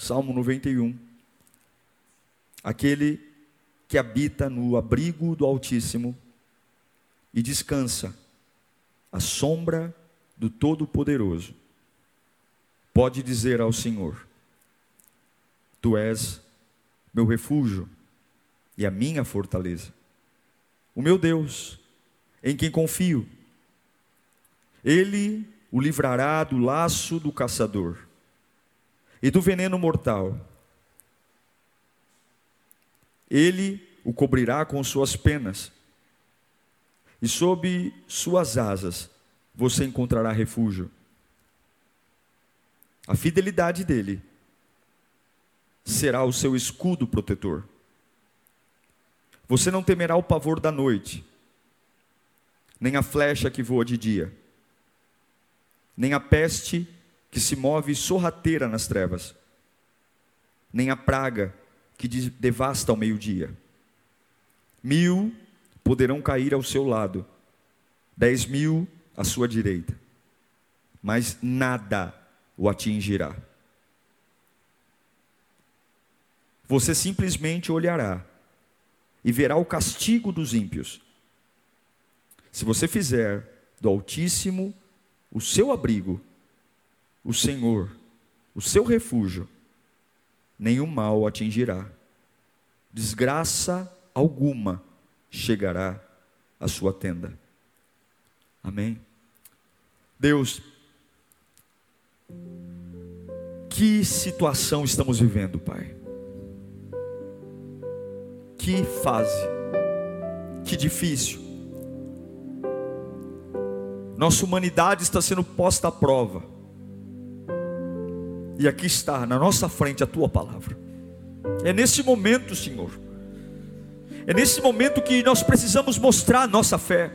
Salmo 91. Aquele que habita no abrigo do Altíssimo e descansa à sombra do Todo-Poderoso pode dizer ao Senhor: Tu és meu refúgio e a minha fortaleza, o meu Deus, em quem confio. Ele o livrará do laço do caçador e do veneno mortal. Ele o cobrirá com suas penas, e sob suas asas você encontrará refúgio. A fidelidade dele será o seu escudo protetor. Você não temerá o pavor da noite, nem a flecha que voa de dia, nem a peste que se move sorrateira nas trevas, nem a praga que devasta ao meio-dia. Mil poderão cair ao seu lado, dez mil à sua direita, mas nada o atingirá. Você simplesmente olhará e verá o castigo dos ímpios. Se você fizer do Altíssimo o seu abrigo, o Senhor, o seu refúgio, nenhum mal atingirá, desgraça alguma chegará à sua tenda. Amém? Deus, que situação estamos vivendo, Pai? Que fase, que difícil. Nossa humanidade está sendo posta à prova. E aqui está, na nossa frente, a tua palavra. É nesse momento, Senhor. É nesse momento que nós precisamos mostrar a nossa fé.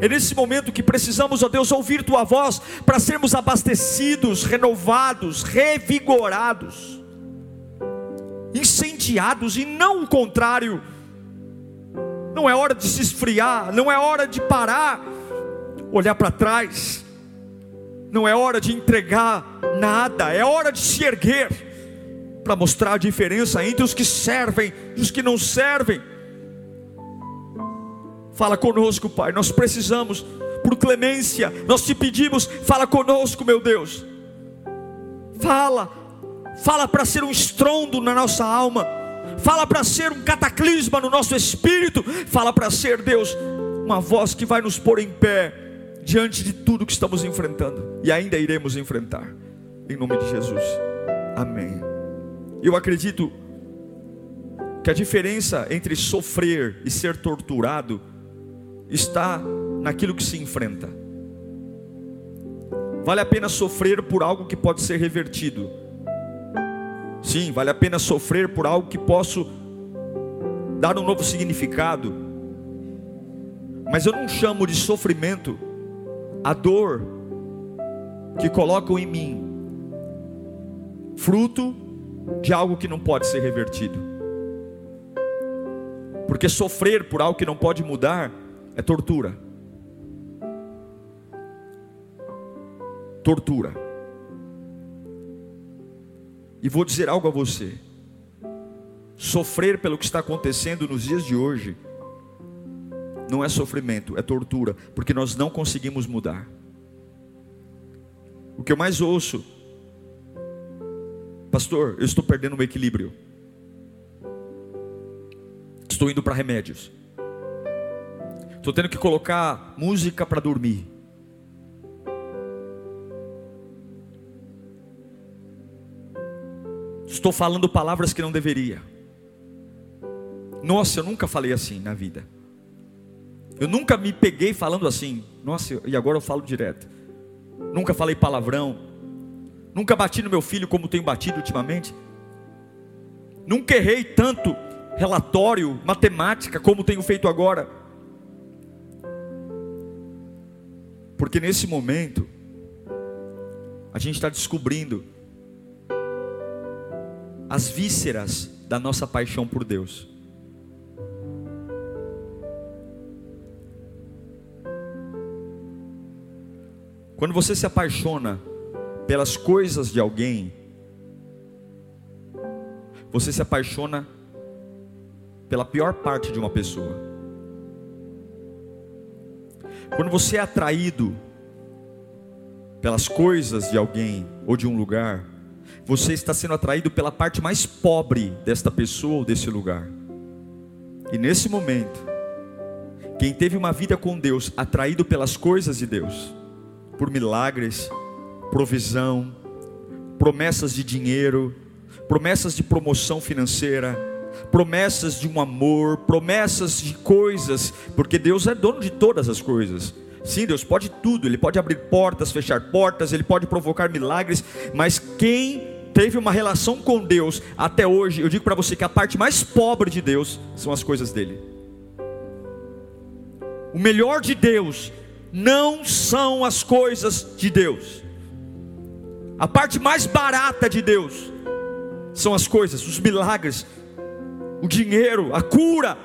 É nesse momento que precisamos, ó Deus, ouvir tua voz para sermos abastecidos, renovados, revigorados, incendiados e não o contrário. Não é hora de se esfriar, não é hora de parar, olhar para trás, não é hora de entregar nada, é hora de se erguer para mostrar a diferença entre os que servem e os que não servem Fala conosco, Pai. Nós precisamos, por clemência, nós te pedimos, fala conosco, meu Deus. Fala, fala para ser um estrondo na nossa alma, fala para ser um cataclisma no nosso espírito, fala para ser, Deus, uma voz que vai nos pôr em pé diante de tudo que estamos enfrentando e ainda iremos enfrentar, em nome de Jesus, amém. Eu acredito que a diferença entre sofrer e ser torturado está naquilo que se enfrenta. Vale a pena sofrer por algo que pode ser revertido. Sim, vale a pena sofrer por algo que posso dar um novo significado. Mas eu não chamo de sofrimento a dor que colocam em mim fruto de algo que não pode ser revertido. Porque sofrer por algo que não pode mudar é tortura. Tortura. E vou dizer algo a você. Sofrer pelo que está acontecendo nos dias de hoje não é sofrimento, é tortura, porque nós não conseguimos mudar. O que eu mais ouço, pastor, eu estou perdendo o equilíbrio, estou indo para remédios. Estou tendo que colocar música para dormir. Estou falando palavras que não deveria. Nossa, eu nunca falei assim na vida. Eu nunca me peguei falando assim. Nossa, e agora eu falo direto. Nunca falei palavrão. Nunca bati no meu filho como tenho batido ultimamente. Nunca errei tanto relatório, matemática, como tenho feito agora. Porque nesse momento, a gente está descobrindo as vísceras da nossa paixão por Deus. Quando você se apaixona pelas coisas de alguém, você se apaixona pela pior parte de uma pessoa. Quando você é atraído pelas coisas de alguém ou de um lugar, você está sendo atraído pela parte mais pobre desta pessoa ou desse lugar. E nesse momento, quem teve uma vida com Deus, atraído pelas coisas de Deus, por milagres, provisão, promessas de dinheiro, promessas de promoção financeira, promessas de um amor, promessas de coisas, porque Deus é dono de todas as coisas. Sim, Deus pode tudo, Ele pode abrir portas, fechar portas, Ele pode provocar milagres, mas quem teve uma relação com Deus até hoje, eu digo para você que a parte mais pobre de Deus são as coisas dele. O melhor de Deus não são as coisas de Deus. A parte mais barata de Deus são as coisas, os milagres, o dinheiro, a cura.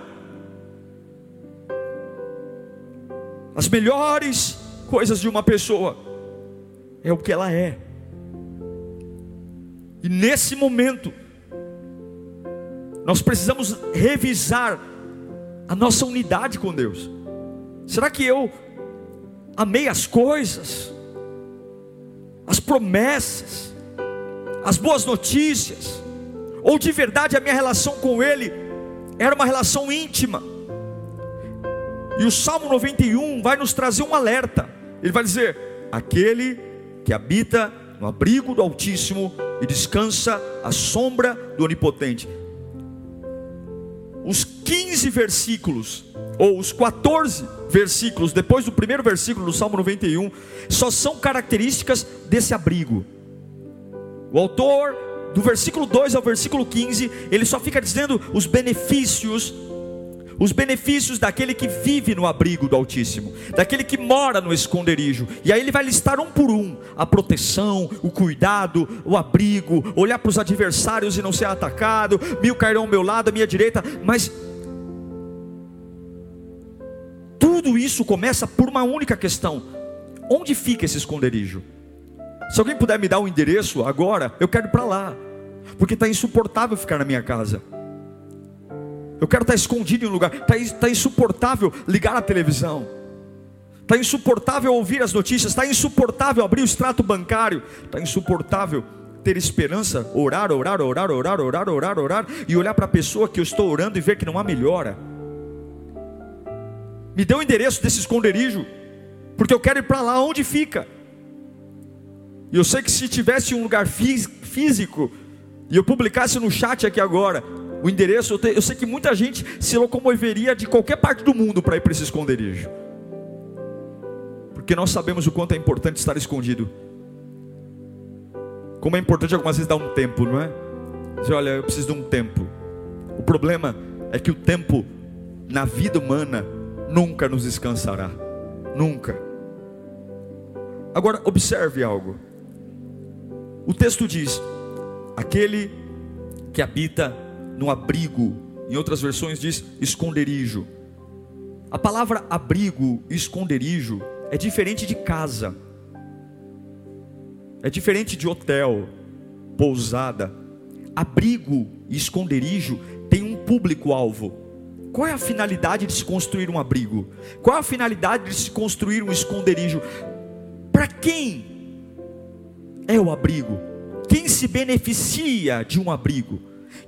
As melhores coisas de uma pessoa é o que ela é. E nesse momento, nós precisamos revisar a nossa unidade com Deus. Será que eu amei as coisas, as promessas, as boas notícias, ou de verdade a minha relação com Ele era uma relação íntima? E o Salmo 91 vai nos trazer um alerta. Ele vai dizer: aquele que habita no abrigo do Altíssimo e descansa à sombra do Onipotente. Os 15 versículos, ou os 14 versículos, depois do primeiro versículo do Salmo 91, só são características desse abrigo. O autor, do versículo 2 ao versículo 15, ele só fica dizendo os benefícios os benefícios daquele que vive no abrigo do Altíssimo, daquele que mora no esconderijo. E aí ele vai listar um por um: a proteção, o cuidado, o abrigo, olhar para os adversários e não ser atacado, mil cairão ao meu lado, à minha direita, mas tudo isso começa por uma única questão: onde fica esse esconderijo? Se alguém puder me dar o um endereço agora, eu quero ir para lá, porque está insuportável ficar na minha casa. Eu quero estar escondido em um lugar. Está tá insuportável ligar a televisão. Está insuportável ouvir as notícias. Está insuportável abrir o extrato bancário. Está insuportável ter esperança, orar, orar, orar, orar, orar, orar, orar, e olhar para a pessoa que eu estou orando e ver que não há melhora. Me dê o endereço desse esconderijo, porque eu quero ir para lá onde fica. E eu sei que se tivesse um lugar físico, e eu publicasse no chat aqui agora, o endereço, eu, te, eu sei que muita gente se locomoveria de qualquer parte do mundo para ir para esse esconderijo. Porque nós sabemos o quanto é importante estar escondido. Como é importante algumas vezes dar um tempo, não é? Dizer, olha, eu preciso de um tempo. O problema é que o tempo na vida humana nunca nos descansará. Nunca. Agora, observe algo. O texto diz: aquele que habita no abrigo, em outras versões diz esconderijo. A palavra abrigo esconderijo é diferente de casa, é diferente de hotel, pousada. Abrigo e esconderijo tem um público-alvo. Qual é a finalidade de se construir um abrigo? Qual é a finalidade de se construir um esconderijo? Para quem é o abrigo? Quem se beneficia de um abrigo?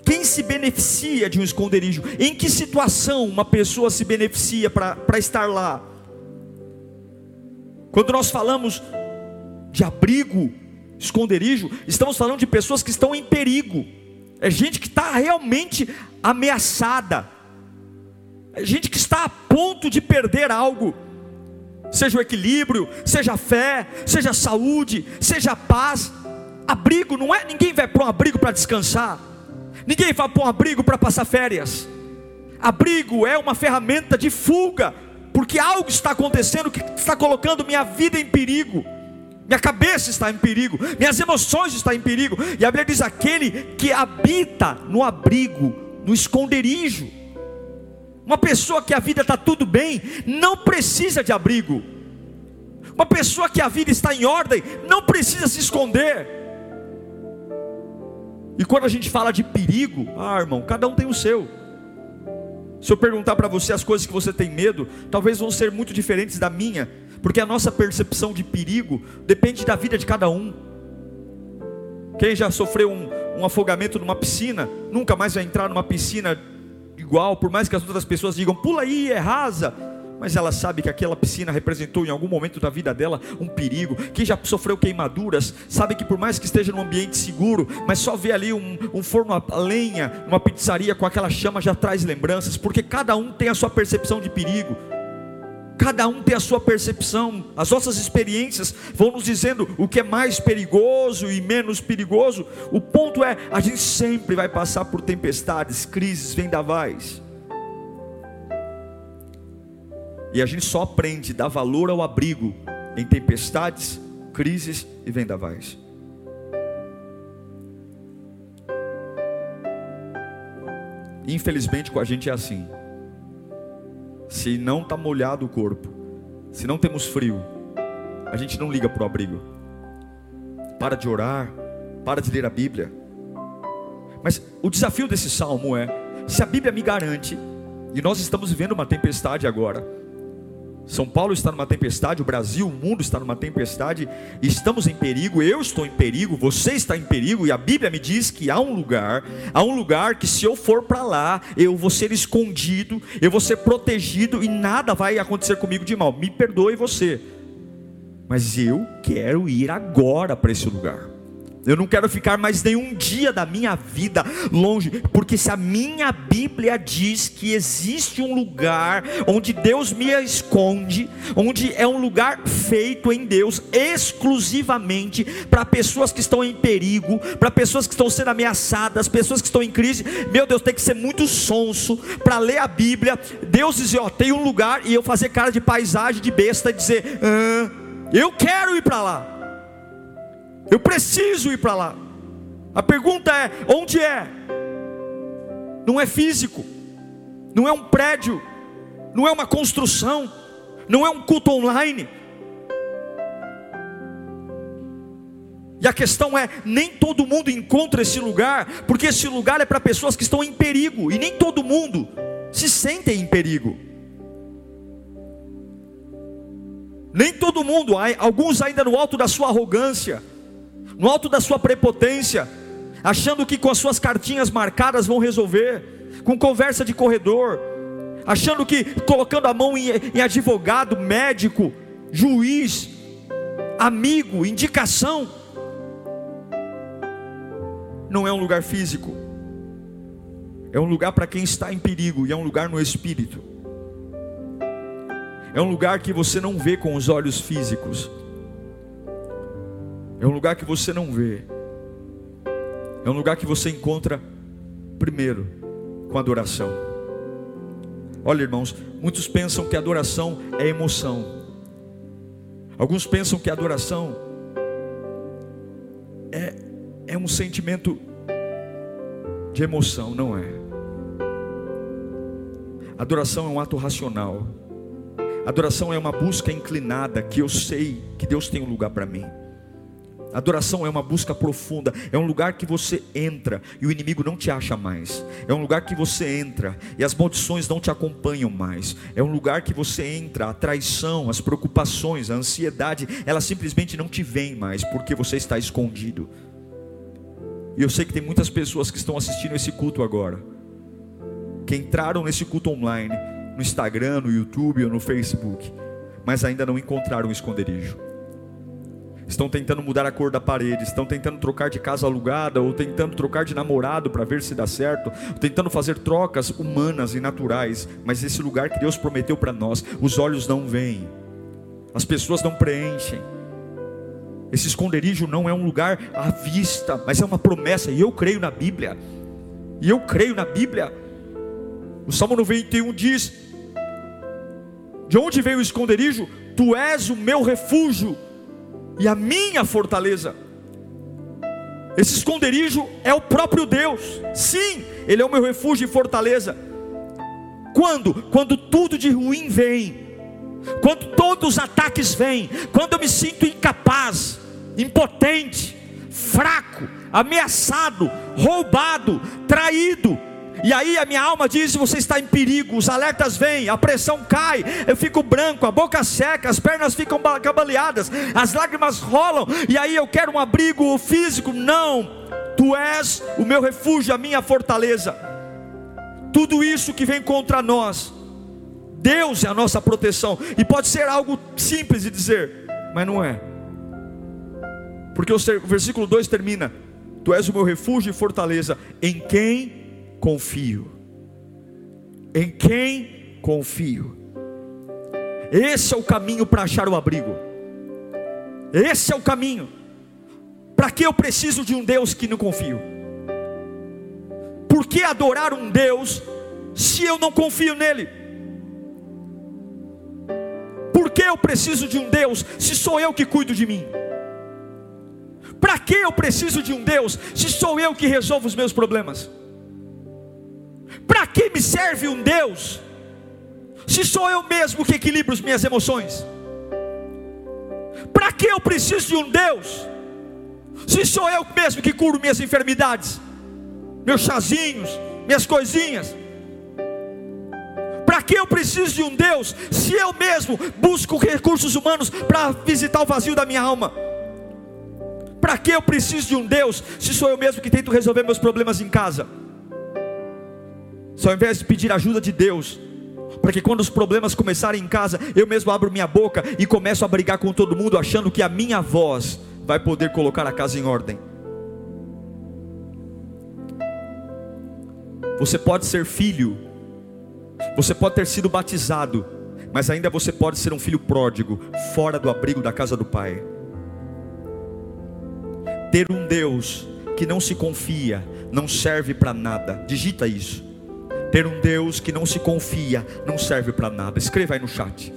Quem se beneficia de um esconderijo? Em que situação uma pessoa se beneficia para estar lá? Quando nós falamos de abrigo, esconderijo, estamos falando de pessoas que estão em perigo, é gente que está realmente ameaçada, é gente que está a ponto de perder algo, seja o equilíbrio, seja a fé, seja a saúde, seja a paz, Abrigo não é, ninguém vai para um abrigo para descansar. Ninguém vai para um abrigo para passar férias. Abrigo é uma ferramenta de fuga, porque algo está acontecendo que está colocando minha vida em perigo. Minha cabeça está em perigo, minhas emoções estão em perigo. E a Bíblia diz: aquele que habita no abrigo, no esconderijo. Uma pessoa que a vida está tudo bem, não precisa de abrigo. Uma pessoa que a vida está em ordem, não precisa se esconder. E quando a gente fala de perigo, ah, irmão, cada um tem o seu. Se eu perguntar para você as coisas que você tem medo, talvez vão ser muito diferentes da minha, porque a nossa percepção de perigo depende da vida de cada um. Quem já sofreu um, um afogamento numa piscina, nunca mais vai entrar numa piscina igual, por mais que as outras pessoas digam, pula aí, é rasa mas ela sabe que aquela piscina representou em algum momento da vida dela um perigo. Quem já sofreu queimaduras, sabe que por mais que esteja num ambiente seguro, mas só vê ali um, um forno a lenha, uma pizzaria com aquela chama já traz lembranças, porque cada um tem a sua percepção de perigo. Cada um tem a sua percepção, as nossas experiências vão nos dizendo o que é mais perigoso e menos perigoso. O ponto é, a gente sempre vai passar por tempestades, crises, vendavais. E a gente só aprende a dar valor ao abrigo em tempestades, crises e vendavais. Infelizmente com a gente é assim. Se não está molhado o corpo, se não temos frio, a gente não liga para o abrigo. Para de orar, para de ler a Bíblia. Mas o desafio desse salmo é: se a Bíblia me garante, e nós estamos vivendo uma tempestade agora, são Paulo está numa tempestade, o Brasil, o mundo está numa tempestade, estamos em perigo, eu estou em perigo, você está em perigo, e a Bíblia me diz que há um lugar, há um lugar que se eu for para lá, eu vou ser escondido, eu vou ser protegido e nada vai acontecer comigo de mal. Me perdoe você, mas eu quero ir agora para esse lugar. Eu não quero ficar mais nenhum dia da minha vida longe, porque se a minha Bíblia diz que existe um lugar onde Deus me esconde, onde é um lugar feito em Deus exclusivamente para pessoas que estão em perigo, para pessoas que estão sendo ameaçadas, pessoas que estão em crise, meu Deus, tem que ser muito sonso para ler a Bíblia. Deus dizer, ó, tem um lugar e eu fazer cara de paisagem de besta e dizer, ah, eu quero ir para lá. Eu preciso ir para lá. A pergunta é: onde é? Não é físico, não é um prédio, não é uma construção, não é um culto online. E a questão é: nem todo mundo encontra esse lugar, porque esse lugar é para pessoas que estão em perigo, e nem todo mundo se sente em perigo. Nem todo mundo, alguns ainda no alto da sua arrogância, no alto da sua prepotência, achando que com as suas cartinhas marcadas vão resolver, com conversa de corredor, achando que colocando a mão em, em advogado, médico, juiz, amigo, indicação, não é um lugar físico, é um lugar para quem está em perigo e é um lugar no espírito. É um lugar que você não vê com os olhos físicos, é um lugar que você não vê. É um lugar que você encontra primeiro com adoração. Olha, irmãos, muitos pensam que adoração é emoção. Alguns pensam que adoração é, é um sentimento de emoção, não é. Adoração é um ato racional. Adoração é uma busca inclinada que eu sei que Deus tem um lugar para mim. Adoração é uma busca profunda, é um lugar que você entra e o inimigo não te acha mais. É um lugar que você entra e as maldições não te acompanham mais. É um lugar que você entra, a traição, as preocupações, a ansiedade, ela simplesmente não te vem mais porque você está escondido. E eu sei que tem muitas pessoas que estão assistindo esse culto agora, que entraram nesse culto online, no Instagram, no YouTube ou no Facebook, mas ainda não encontraram um esconderijo estão tentando mudar a cor da parede, estão tentando trocar de casa alugada, ou tentando trocar de namorado para ver se dá certo, tentando fazer trocas humanas e naturais, mas esse lugar que Deus prometeu para nós, os olhos não veem, as pessoas não preenchem, Esse esconderijo não é um lugar à vista, mas é uma promessa, e eu creio na Bíblia. E eu creio na Bíblia. O Salmo 91 diz: De onde veio o esconderijo? Tu és o meu refúgio e a minha fortaleza. Esse esconderijo é o próprio Deus. Sim, Ele é o meu refúgio e fortaleza. Quando? Quando tudo de ruim vem quando todos os ataques vêm, quando eu me sinto incapaz, impotente, fraco, ameaçado, roubado, traído, e aí a minha alma diz: você está em perigo, os alertas vêm, a pressão cai, eu fico branco, a boca seca, as pernas ficam cabaleadas, as lágrimas rolam, e aí eu quero um abrigo físico. Não, tu és o meu refúgio, a minha fortaleza. Tudo isso que vem contra nós, Deus é a nossa proteção. E pode ser algo simples de dizer, mas não é. Porque o versículo 2 termina: Tu és o meu refúgio e fortaleza, em quem confio. Em quem confio. Esse é o caminho para achar o abrigo. Esse é o caminho. Para que eu preciso de um Deus que não confio? Por que adorar um Deus se eu não confio nele? Por que eu preciso de um Deus se sou eu que cuido de mim? Para que eu preciso de um Deus se sou eu que resolvo os meus problemas? Me serve um Deus se sou eu mesmo que equilibro as minhas emoções? Para que eu preciso de um Deus se sou eu mesmo que curo minhas enfermidades, meus chazinhos, minhas coisinhas? Para que eu preciso de um Deus se eu mesmo busco recursos humanos para visitar o vazio da minha alma? Para que eu preciso de um Deus se sou eu mesmo que tento resolver meus problemas em casa? Se ao invés de pedir ajuda de Deus, para que quando os problemas começarem em casa, eu mesmo abro minha boca e começo a brigar com todo mundo, achando que a minha voz vai poder colocar a casa em ordem. Você pode ser filho você pode ter sido batizado, mas ainda você pode ser um filho pródigo, fora do abrigo da casa do Pai. Ter um Deus que não se confia, não serve para nada. Digita isso. Ter um Deus que não se confia, não serve para nada. Escreva aí no chat.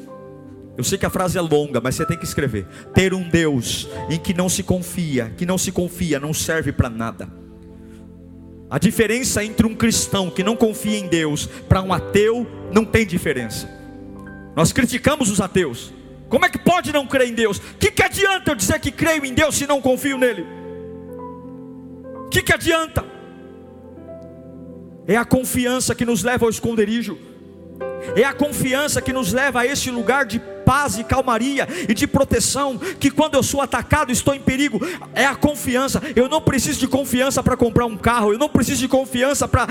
Eu sei que a frase é longa, mas você tem que escrever. Ter um Deus em que não se confia, que não se confia, não serve para nada. A diferença entre um cristão que não confia em Deus para um ateu não tem diferença. Nós criticamos os ateus. Como é que pode não crer em Deus? O que, que adianta eu dizer que creio em Deus se não confio nele? O que, que adianta? É a confiança que nos leva ao esconderijo, é a confiança que nos leva a esse lugar de paz e calmaria e de proteção, que quando eu sou atacado, estou em perigo, é a confiança. Eu não preciso de confiança para comprar um carro, eu não preciso de confiança para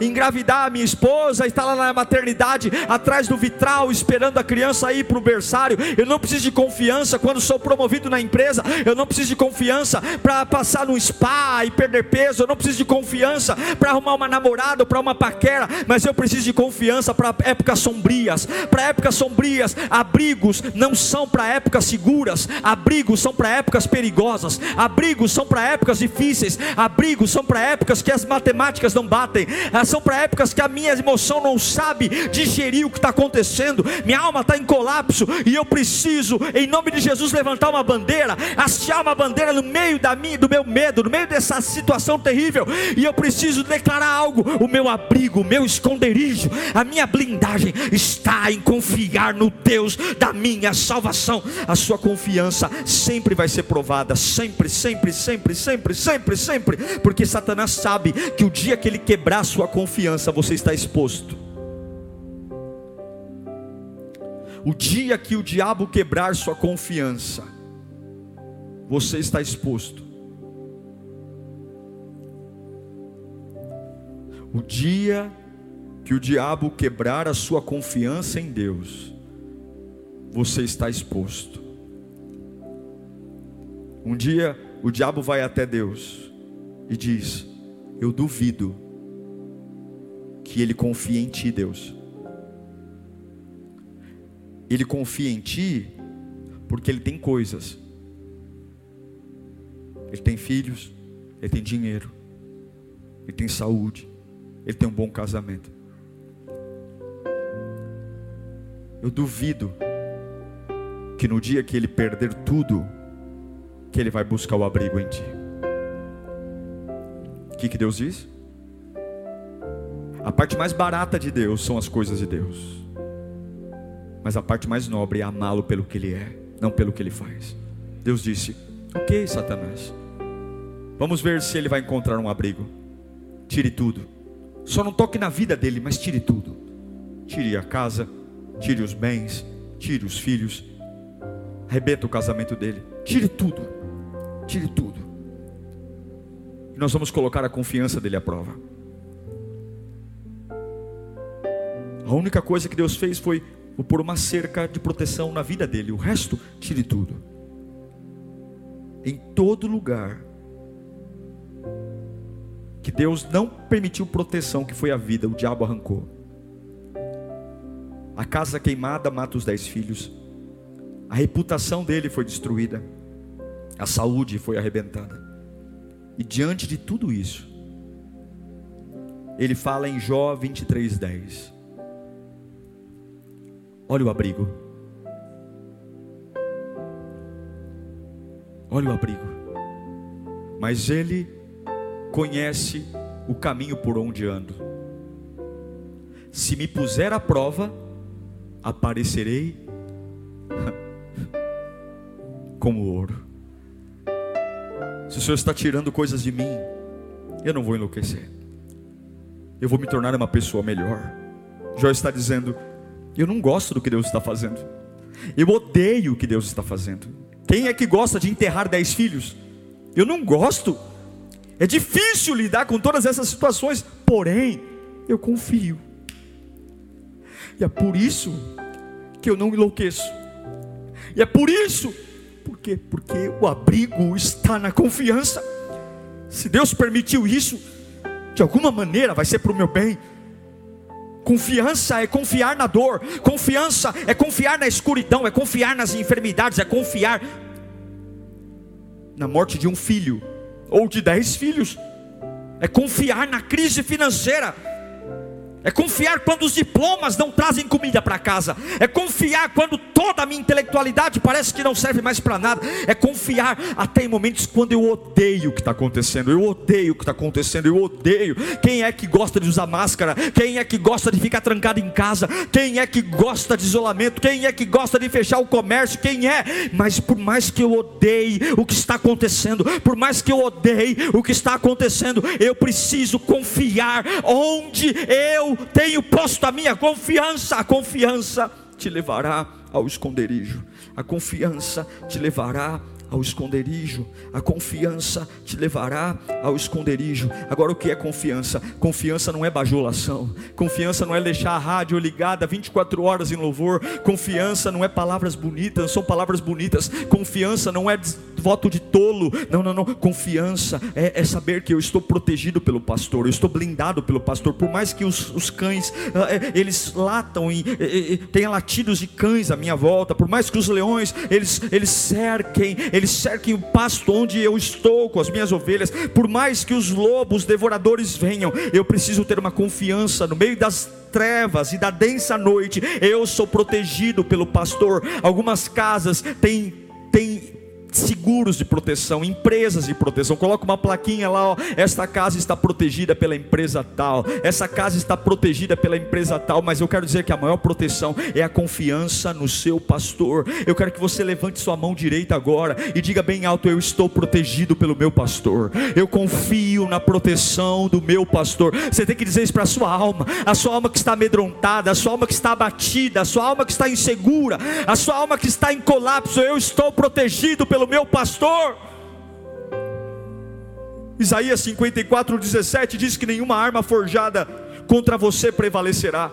engravidar a minha esposa, estar lá na maternidade, atrás do vitral, esperando a criança ir para o berçário. Eu não preciso de confiança quando sou promovido na empresa, eu não preciso de confiança para passar no spa e perder peso, eu não preciso de confiança para arrumar uma namorada ou para uma paquera, mas eu preciso de confiança para épocas sombrias, para épocas sombrias, abrir abrigos não são para épocas seguras, abrigos são para épocas perigosas, abrigos são para épocas difíceis, abrigos são para épocas que as matemáticas não batem, ah, são para épocas que a minha emoção não sabe digerir o que está acontecendo, minha alma está em colapso e eu preciso, em nome de Jesus, levantar uma bandeira, hastear uma bandeira no meio da minha, do meu medo, no meio dessa situação terrível, e eu preciso declarar algo: o meu abrigo, o meu esconderijo, a minha blindagem está em confiar no Deus da minha salvação. A sua confiança sempre vai ser provada, sempre, sempre, sempre, sempre, sempre, sempre, porque Satanás sabe que o dia que ele quebrar a sua confiança, você está exposto. O dia que o diabo quebrar sua confiança, você está exposto. O dia que o diabo quebrar a sua confiança em Deus, você está exposto. Um dia o diabo vai até Deus e diz: Eu duvido que ele confie em ti, Deus. Ele confia em ti porque ele tem coisas. ele tem filhos, ele tem dinheiro, ele tem saúde, ele tem um bom casamento. Eu duvido que no dia que ele perder tudo, que ele vai buscar o abrigo em ti. O que, que Deus diz? A parte mais barata de Deus são as coisas de Deus. Mas a parte mais nobre é amá-lo pelo que ele é, não pelo que ele faz. Deus disse: Ok, Satanás, vamos ver se ele vai encontrar um abrigo. Tire tudo. Só não toque na vida dele, mas tire tudo. Tire a casa, tire os bens, tire os filhos, arrebenta o casamento dele. Tire tudo. Tire tudo. E nós vamos colocar a confiança dele à prova. A única coisa que Deus fez foi pôr uma cerca de proteção na vida dele. O resto, tire tudo. Em todo lugar que Deus não permitiu proteção, que foi a vida, o diabo arrancou. A casa queimada mata os dez filhos. A reputação dele foi destruída. A saúde foi arrebentada. E diante de tudo isso, ele fala em Jó 23:10. Olha o abrigo. Olha o abrigo. Mas ele conhece o caminho por onde ando. Se me puser à prova, aparecerei como ouro. Se o Senhor está tirando coisas de mim, eu não vou enlouquecer. Eu vou me tornar uma pessoa melhor. Jó está dizendo: eu não gosto do que Deus está fazendo. Eu odeio o que Deus está fazendo. Quem é que gosta de enterrar dez filhos? Eu não gosto. É difícil lidar com todas essas situações, porém, eu confio. E é por isso que eu não enlouqueço. E é por isso, por quê? Porque o abrigo está na confiança. Se Deus permitiu isso, de alguma maneira vai ser para o meu bem. Confiança é confiar na dor, confiança é confiar na escuridão, é confiar nas enfermidades, é confiar na morte de um filho ou de dez filhos, é confiar na crise financeira é confiar quando os diplomas não trazem comida para casa. É confiar quando toda a minha intelectualidade parece que não serve mais para nada. É confiar até em momentos quando eu odeio o que está acontecendo. Eu odeio o que está acontecendo. Eu odeio. Quem é que gosta de usar máscara? Quem é que gosta de ficar trancado em casa? Quem é que gosta de isolamento? Quem é que gosta de fechar o comércio? Quem é? Mas por mais que eu odeie o que está acontecendo, por mais que eu odeie o que está acontecendo, eu preciso confiar onde eu tenho posto a minha confiança, a confiança te levará ao esconderijo, a confiança te levará ao esconderijo. A confiança te levará ao esconderijo. Agora, o que é confiança? Confiança não é bajulação. Confiança não é deixar a rádio ligada 24 horas em louvor. Confiança não é palavras bonitas, não são palavras bonitas. Confiança não é voto de tolo. Não, não, não. Confiança é, é saber que eu estou protegido pelo pastor, eu estou blindado pelo pastor. Por mais que os, os cães ah, é, eles latam e, e, e tenha latidos de cães à minha volta, por mais que os leões eles, eles cerquem, eles eles cerquem o pasto onde eu estou com as minhas ovelhas, por mais que os lobos devoradores venham, eu preciso ter uma confiança no meio das trevas e da densa noite, eu sou protegido pelo pastor. Algumas casas têm, têm seguros de proteção, empresas de proteção. Coloca uma plaquinha lá, ó, esta casa está protegida pela empresa tal. Essa casa está protegida pela empresa tal, mas eu quero dizer que a maior proteção é a confiança no seu pastor. Eu quero que você levante sua mão direita agora e diga bem alto: eu estou protegido pelo meu pastor. Eu confio na proteção do meu pastor. Você tem que dizer isso para a sua alma, a sua alma que está amedrontada, a sua alma que está abatida, a sua alma que está insegura, a sua alma que está em colapso. Eu estou protegido pelo pelo meu pastor. Isaías 54, 17 diz que nenhuma arma forjada contra você prevalecerá,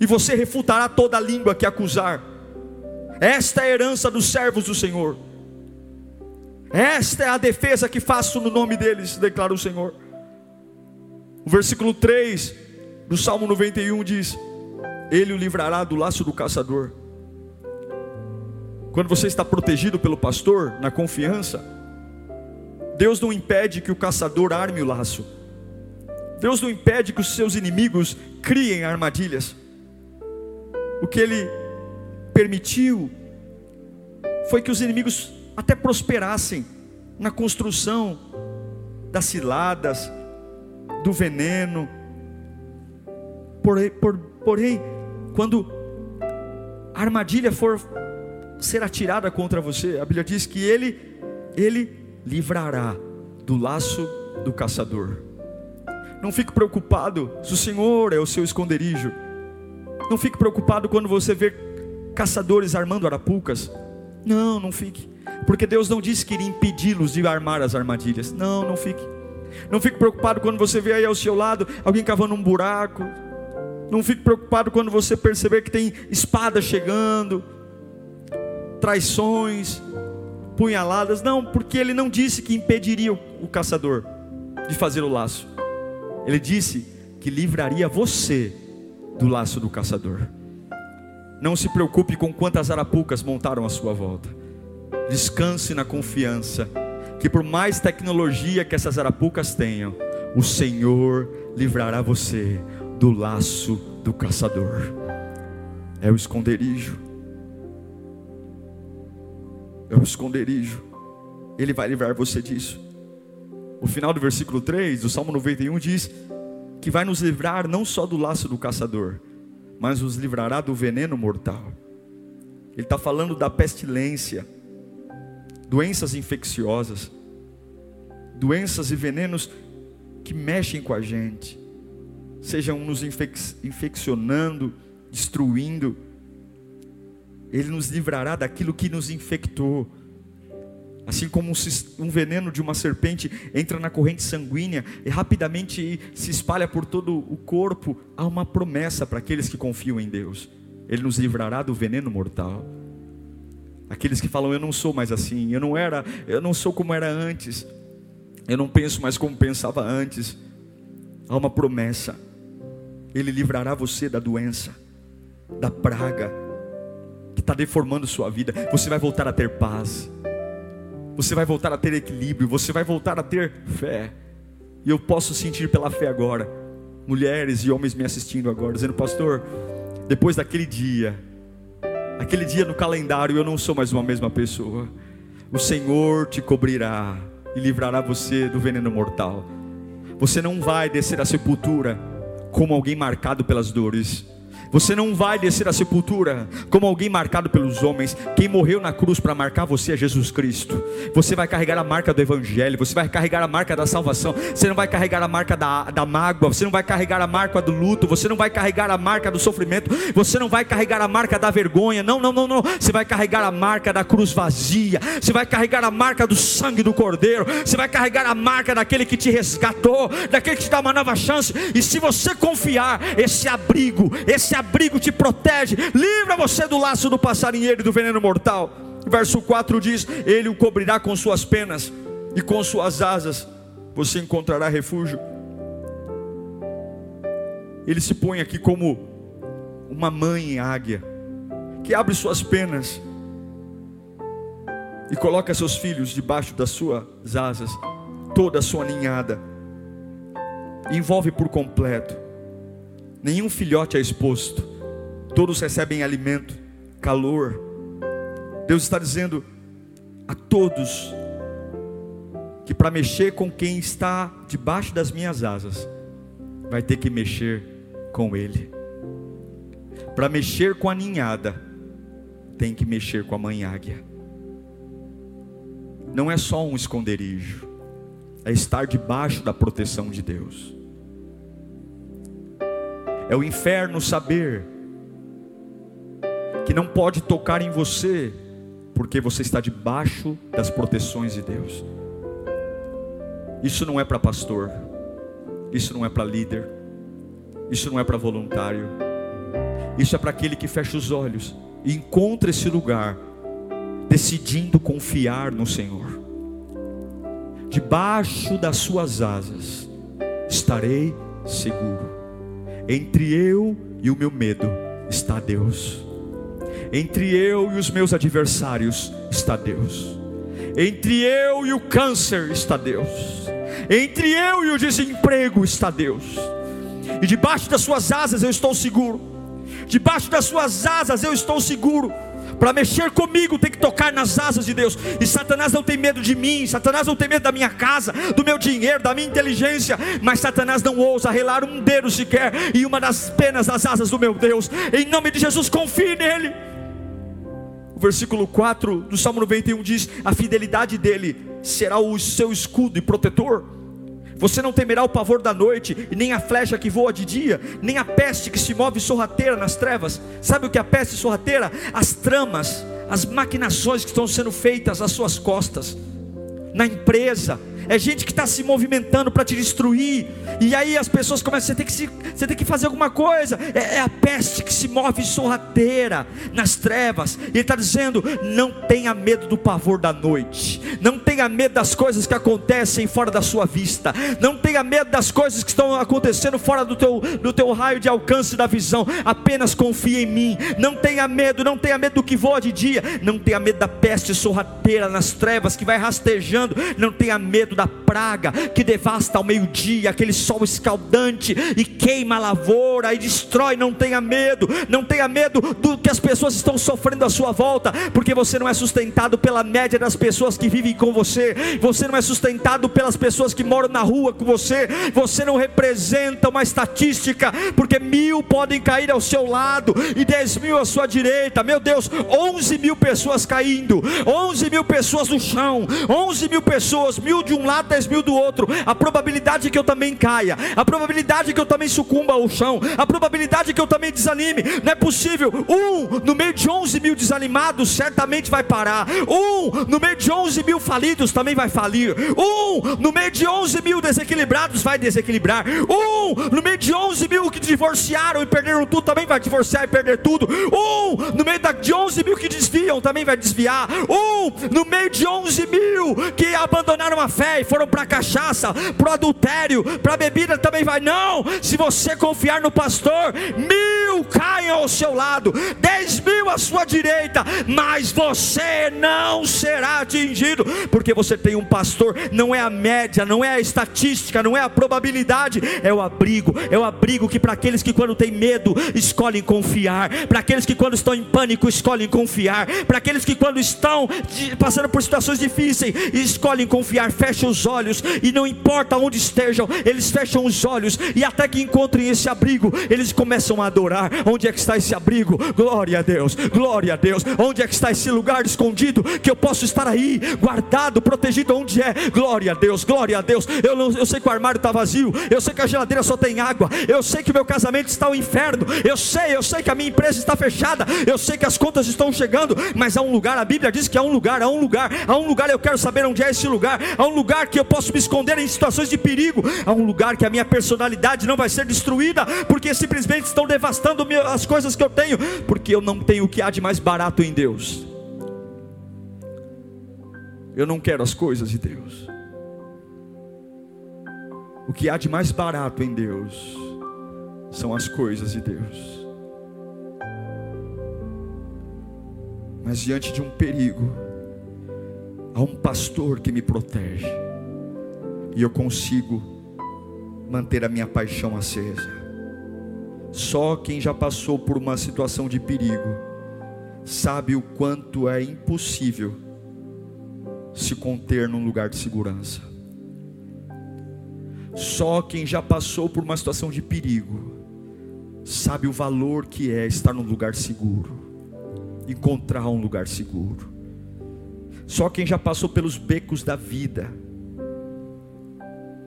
e você refutará toda língua que acusar. Esta é a herança dos servos do Senhor. Esta é a defesa que faço no nome deles, declara o Senhor. O versículo 3 do Salmo 91 diz: Ele o livrará do laço do caçador quando você está protegido pelo pastor, na confiança, Deus não impede que o caçador arme o laço. Deus não impede que os seus inimigos criem armadilhas. O que ele permitiu foi que os inimigos até prosperassem na construção das ciladas, do veneno. Porém, por, porém, quando a armadilha for ser atirada contra você, a Bíblia diz que ele, ele livrará do laço do caçador. Não fique preocupado se o Senhor é o seu esconderijo. Não fique preocupado quando você vê caçadores armando arapucas. Não, não fique. Porque Deus não disse que iria impedi-los de armar as armadilhas. Não, não fique. Não fique preocupado quando você vê aí ao seu lado alguém cavando um buraco. Não fique preocupado quando você perceber que tem espada chegando, traições, punhaladas. Não, porque ele não disse que impediria o caçador de fazer o laço. Ele disse que livraria você do laço do caçador. Não se preocupe com quantas arapucas montaram à sua volta. Descanse na confiança que por mais tecnologia que essas arapucas tenham, o Senhor livrará você do laço do caçador. É o esconderijo. É o esconderijo. Ele vai livrar você disso. O final do versículo 3 do Salmo 91 diz que vai nos livrar não só do laço do caçador, mas nos livrará do veneno mortal. Ele está falando da pestilência, doenças infecciosas, doenças e venenos que mexem com a gente, sejam nos infec infeccionando, destruindo. Ele nos livrará daquilo que nos infectou. Assim como um veneno de uma serpente entra na corrente sanguínea e rapidamente se espalha por todo o corpo, há uma promessa para aqueles que confiam em Deus. Ele nos livrará do veneno mortal. Aqueles que falam, eu não sou mais assim, eu não era, eu não sou como era antes, eu não penso mais como pensava antes. Há uma promessa. Ele livrará você da doença, da praga que está deformando sua vida. Você vai voltar a ter paz você vai voltar a ter equilíbrio, você vai voltar a ter fé. E eu posso sentir pela fé agora, mulheres e homens me assistindo agora, dizendo: Pastor, depois daquele dia, aquele dia no calendário, eu não sou mais uma mesma pessoa. O Senhor te cobrirá e livrará você do veneno mortal. Você não vai descer à sepultura como alguém marcado pelas dores. Você não vai descer à sepultura como alguém marcado pelos homens. Quem morreu na cruz para marcar você é Jesus Cristo. Você vai carregar a marca do Evangelho. Você vai carregar a marca da salvação. Você não vai carregar a marca da, da mágoa. Você não vai carregar a marca do luto. Você não vai carregar a marca do sofrimento. Você não vai carregar a marca da vergonha. Não, não, não, não. Você vai carregar a marca da cruz vazia. Você vai carregar a marca do sangue do Cordeiro. Você vai carregar a marca daquele que te resgatou, daquele que te dá uma nova chance. E se você confiar, esse abrigo, esse abrigo te protege, livra você do laço do passarinheiro e do veneno mortal. Verso 4 diz: Ele o cobrirá com suas penas, e com suas asas você encontrará refúgio. Ele se põe aqui como uma mãe águia, que abre suas penas e coloca seus filhos debaixo das suas asas, toda a sua ninhada, envolve por completo nenhum filhote é exposto, todos recebem alimento, calor. Deus está dizendo a todos que para mexer com quem está debaixo das minhas asas, vai ter que mexer com Ele. Para mexer com a ninhada, tem que mexer com a mãe águia. Não é só um esconderijo, é estar debaixo da proteção de Deus. É o inferno saber que não pode tocar em você, porque você está debaixo das proteções de Deus. Isso não é para pastor, isso não é para líder, isso não é para voluntário, isso é para aquele que fecha os olhos e encontra esse lugar, decidindo confiar no Senhor. Debaixo das suas asas estarei seguro. Entre eu e o meu medo está Deus. Entre eu e os meus adversários está Deus. Entre eu e o câncer está Deus. Entre eu e o desemprego está Deus. E debaixo das suas asas eu estou seguro. Debaixo das suas asas eu estou seguro. Para mexer comigo tem que tocar nas asas de Deus. E Satanás não tem medo de mim, Satanás não tem medo da minha casa, do meu dinheiro, da minha inteligência. Mas Satanás não ousa relar um dedo sequer e uma das penas das asas do meu Deus. Em nome de Jesus, confie nele. O versículo 4 do Salmo 91 diz: A fidelidade dele será o seu escudo e protetor. Você não temerá o pavor da noite, e nem a flecha que voa de dia, nem a peste que se move sorrateira nas trevas. Sabe o que é a peste sorrateira? As tramas, as maquinações que estão sendo feitas às suas costas, na empresa, é gente que está se movimentando para te destruir, e aí as pessoas começam, você tem que, se, você tem que fazer alguma coisa, é, é a peste que se move sorrateira nas trevas, e ele está dizendo: não tenha medo do pavor da noite, não tenha medo das coisas que acontecem fora da sua vista, não tenha medo das coisas que estão acontecendo fora do teu, do teu raio de alcance da visão, apenas confie em mim, não tenha medo, não tenha medo do que voa de dia, não tenha medo da peste sorrateira nas trevas que vai rastejando, não tenha medo da praga que devasta ao meio-dia, aquele sol escaldante e queima a lavoura e destrói. Não tenha medo, não tenha medo do que as pessoas estão sofrendo à sua volta, porque você não é sustentado pela média das pessoas que vivem com você, você não é sustentado pelas pessoas que moram na rua com você, você não representa uma estatística, porque mil podem cair ao seu lado e dez mil à sua direita. Meu Deus, onze mil pessoas caindo, onze mil pessoas no chão, onze mil pessoas, mil de um lado, 10 mil do outro, a probabilidade que eu também caia, a probabilidade que eu também sucumba ao chão, a probabilidade que eu também desanime, não é possível. Um no meio de 11 mil desanimados certamente vai parar, um no meio de 11 mil falidos também vai falir, um no meio de 11 mil desequilibrados vai desequilibrar, um no meio de 11 mil que divorciaram e perderam tudo também vai divorciar e perder tudo, um no meio de 11 mil que desviam também vai desviar, um no meio de 11 mil que abandonaram a fé e foram para cachaça, para adultério, para bebida também vai. Não, se você confiar no pastor, mil caem ao seu lado, dez mil à sua direita, mas você não será atingido, porque você tem um pastor. Não é a média, não é a estatística, não é a probabilidade, é o abrigo. É o abrigo que para aqueles que quando tem medo escolhem confiar, para aqueles que quando estão em pânico escolhem confiar, para aqueles que quando estão passando por situações difíceis escolhem confiar. Fecha os olhos e não importa onde estejam, eles fecham os olhos e até que encontrem esse abrigo, eles começam a adorar. Onde é que está esse abrigo? Glória a Deus, glória a Deus. Onde é que está esse lugar escondido que eu posso estar aí, guardado, protegido? Onde é? Glória a Deus, glória a Deus. Eu, não, eu sei que o armário está vazio, eu sei que a geladeira só tem água, eu sei que meu casamento está ao inferno, eu sei, eu sei que a minha empresa está fechada, eu sei que as contas estão chegando, mas há um lugar, a Bíblia diz que há um lugar, há um lugar, há um lugar, eu quero saber onde é esse lugar, há um lugar que eu posso me esconder em situações de perigo. Há um lugar que a minha personalidade não vai ser destruída, porque simplesmente estão devastando as coisas que eu tenho, porque eu não tenho o que há de mais barato em Deus. Eu não quero as coisas de Deus. O que há de mais barato em Deus são as coisas de Deus. Mas diante de um perigo, há um pastor que me protege, e eu consigo manter a minha paixão acesa. Só quem já passou por uma situação de perigo sabe o quanto é impossível se conter num lugar de segurança. Só quem já passou por uma situação de perigo sabe o valor que é estar num lugar seguro, encontrar um lugar seguro. Só quem já passou pelos becos da vida,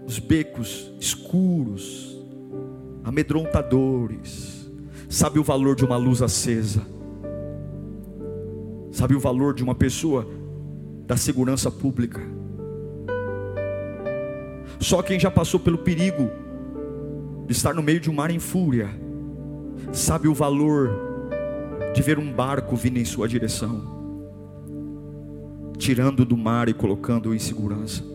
os becos escuros, amedrontadores, sabe o valor de uma luz acesa, sabe o valor de uma pessoa da segurança pública. Só quem já passou pelo perigo de estar no meio de um mar em fúria, sabe o valor de ver um barco vindo em sua direção tirando do mar e colocando em segurança.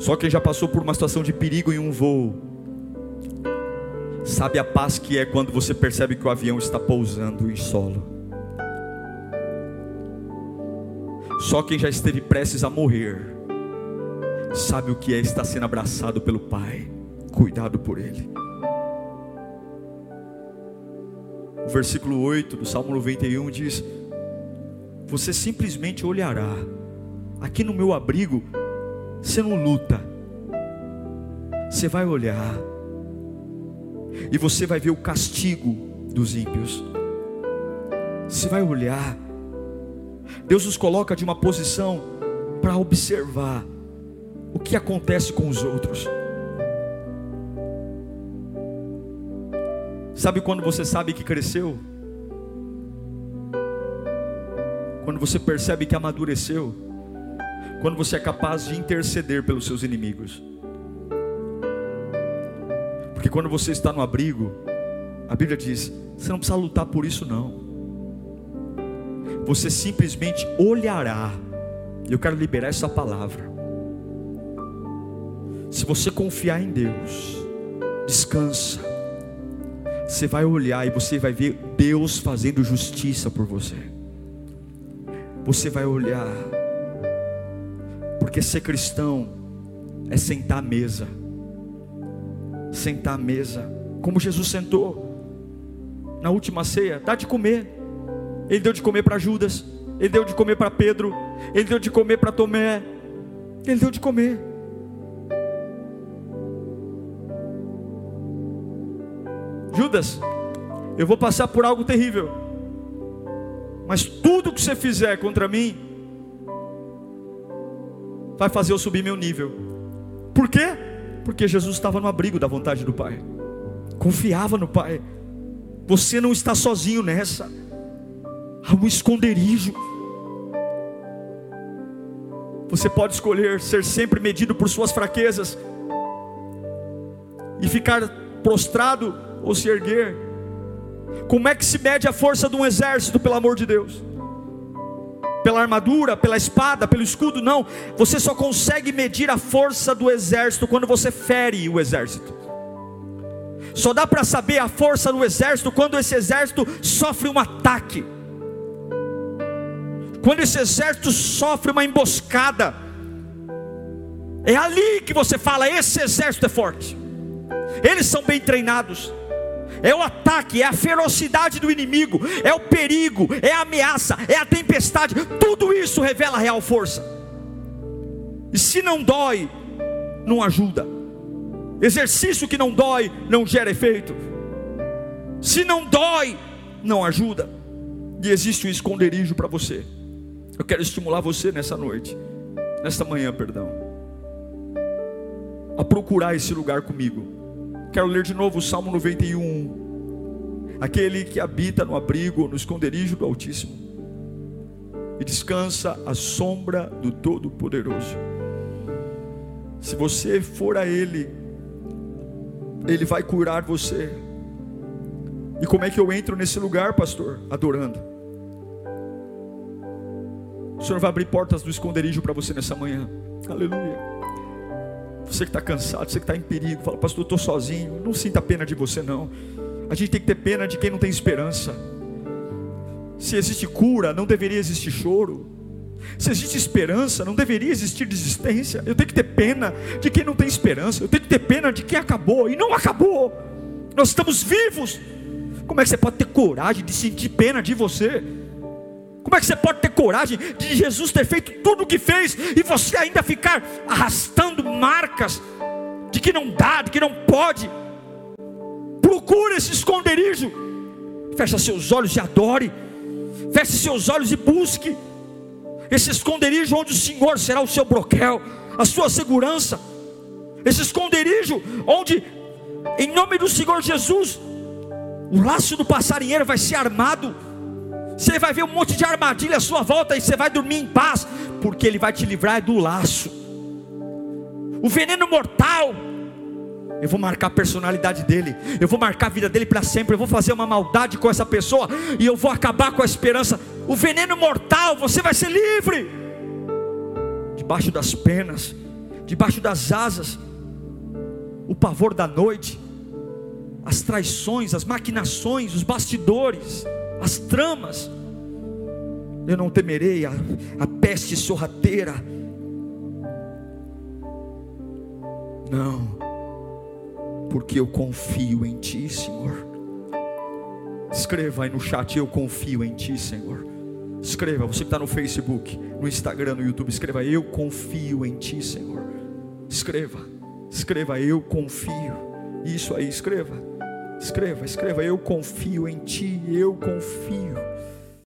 Só quem já passou por uma situação de perigo em um voo, sabe a paz que é quando você percebe que o avião está pousando em solo. Só quem já esteve prestes a morrer sabe o que é estar sendo abraçado pelo Pai, cuidado por Ele. O versículo 8 do Salmo 91 diz: Você simplesmente olhará, aqui no meu abrigo, você não luta, você vai olhar, e você vai ver o castigo dos ímpios, você vai olhar, Deus nos coloca de uma posição para observar o que acontece com os outros. Sabe quando você sabe que cresceu? Quando você percebe que amadureceu? Quando você é capaz de interceder pelos seus inimigos. Porque quando você está no abrigo, a Bíblia diz: você não precisa lutar por isso, não. Você simplesmente olhará. Eu quero liberar essa palavra. Se você confiar em Deus, descansa. Você vai olhar e você vai ver Deus fazendo justiça por você. Você vai olhar, porque ser cristão é sentar à mesa, sentar à mesa, como Jesus sentou na última ceia, dá de comer. Ele deu de comer para Judas, ele deu de comer para Pedro, ele deu de comer para Tomé, ele deu de comer. Judas, eu vou passar por algo terrível, mas tudo que você fizer contra mim, vai fazer eu subir meu nível. Por quê? Porque Jesus estava no abrigo da vontade do Pai, confiava no Pai. Você não está sozinho nessa, há um esconderijo. Você pode escolher ser sempre medido por suas fraquezas e ficar prostrado ou se erguer. Como é que se mede a força de um exército, pelo amor de Deus? Pela armadura, pela espada, pelo escudo? Não. Você só consegue medir a força do exército quando você fere o exército. Só dá para saber a força do exército quando esse exército sofre um ataque. Quando esse exército sofre uma emboscada. É ali que você fala: esse exército é forte. Eles são bem treinados é o ataque, é a ferocidade do inimigo, é o perigo, é a ameaça, é a tempestade, tudo isso revela a real força. E se não dói, não ajuda. Exercício que não dói, não gera efeito. Se não dói, não ajuda. E existe um esconderijo para você. Eu quero estimular você nessa noite, nesta manhã, perdão, a procurar esse lugar comigo Quero ler de novo o Salmo 91. Aquele que habita no abrigo, no esconderijo do Altíssimo, e descansa à sombra do Todo-Poderoso. Se você for a Ele, Ele vai curar você. E como é que eu entro nesse lugar, pastor? Adorando. O Senhor vai abrir portas do esconderijo para você nessa manhã. Aleluia. Você que está cansado, você que está em perigo, fala, pastor, eu estou sozinho. Não sinta pena de você, não. A gente tem que ter pena de quem não tem esperança. Se existe cura, não deveria existir choro. Se existe esperança, não deveria existir desistência. Eu tenho que ter pena de quem não tem esperança. Eu tenho que ter pena de quem acabou e não acabou. Nós estamos vivos. Como é que você pode ter coragem de sentir pena de você? Como é que você pode ter coragem de Jesus ter feito tudo o que fez e você ainda ficar arrastando marcas de que não dá, de que não pode? Procure esse esconderijo. Feche seus olhos e adore. Feche seus olhos e busque esse esconderijo onde o Senhor será o seu broquel, a sua segurança. Esse esconderijo onde, em nome do Senhor Jesus, o laço do passarinheiro vai ser armado você vai ver um monte de armadilha à sua volta e você vai dormir em paz, porque Ele vai te livrar do laço. O veneno mortal, eu vou marcar a personalidade dele, eu vou marcar a vida dele para sempre, eu vou fazer uma maldade com essa pessoa e eu vou acabar com a esperança. O veneno mortal, você vai ser livre, debaixo das penas, debaixo das asas, o pavor da noite, as traições, as maquinações, os bastidores as tramas. Eu não temerei a, a peste sorrateira. Não, porque eu confio em Ti, Senhor. Escreva aí no chat, eu confio em Ti, Senhor. Escreva, você que está no Facebook, no Instagram, no YouTube, escreva, eu confio em Ti, Senhor. Escreva, escreva, eu confio. Isso aí, escreva, escreva, escreva, eu confio em Ti, eu confio.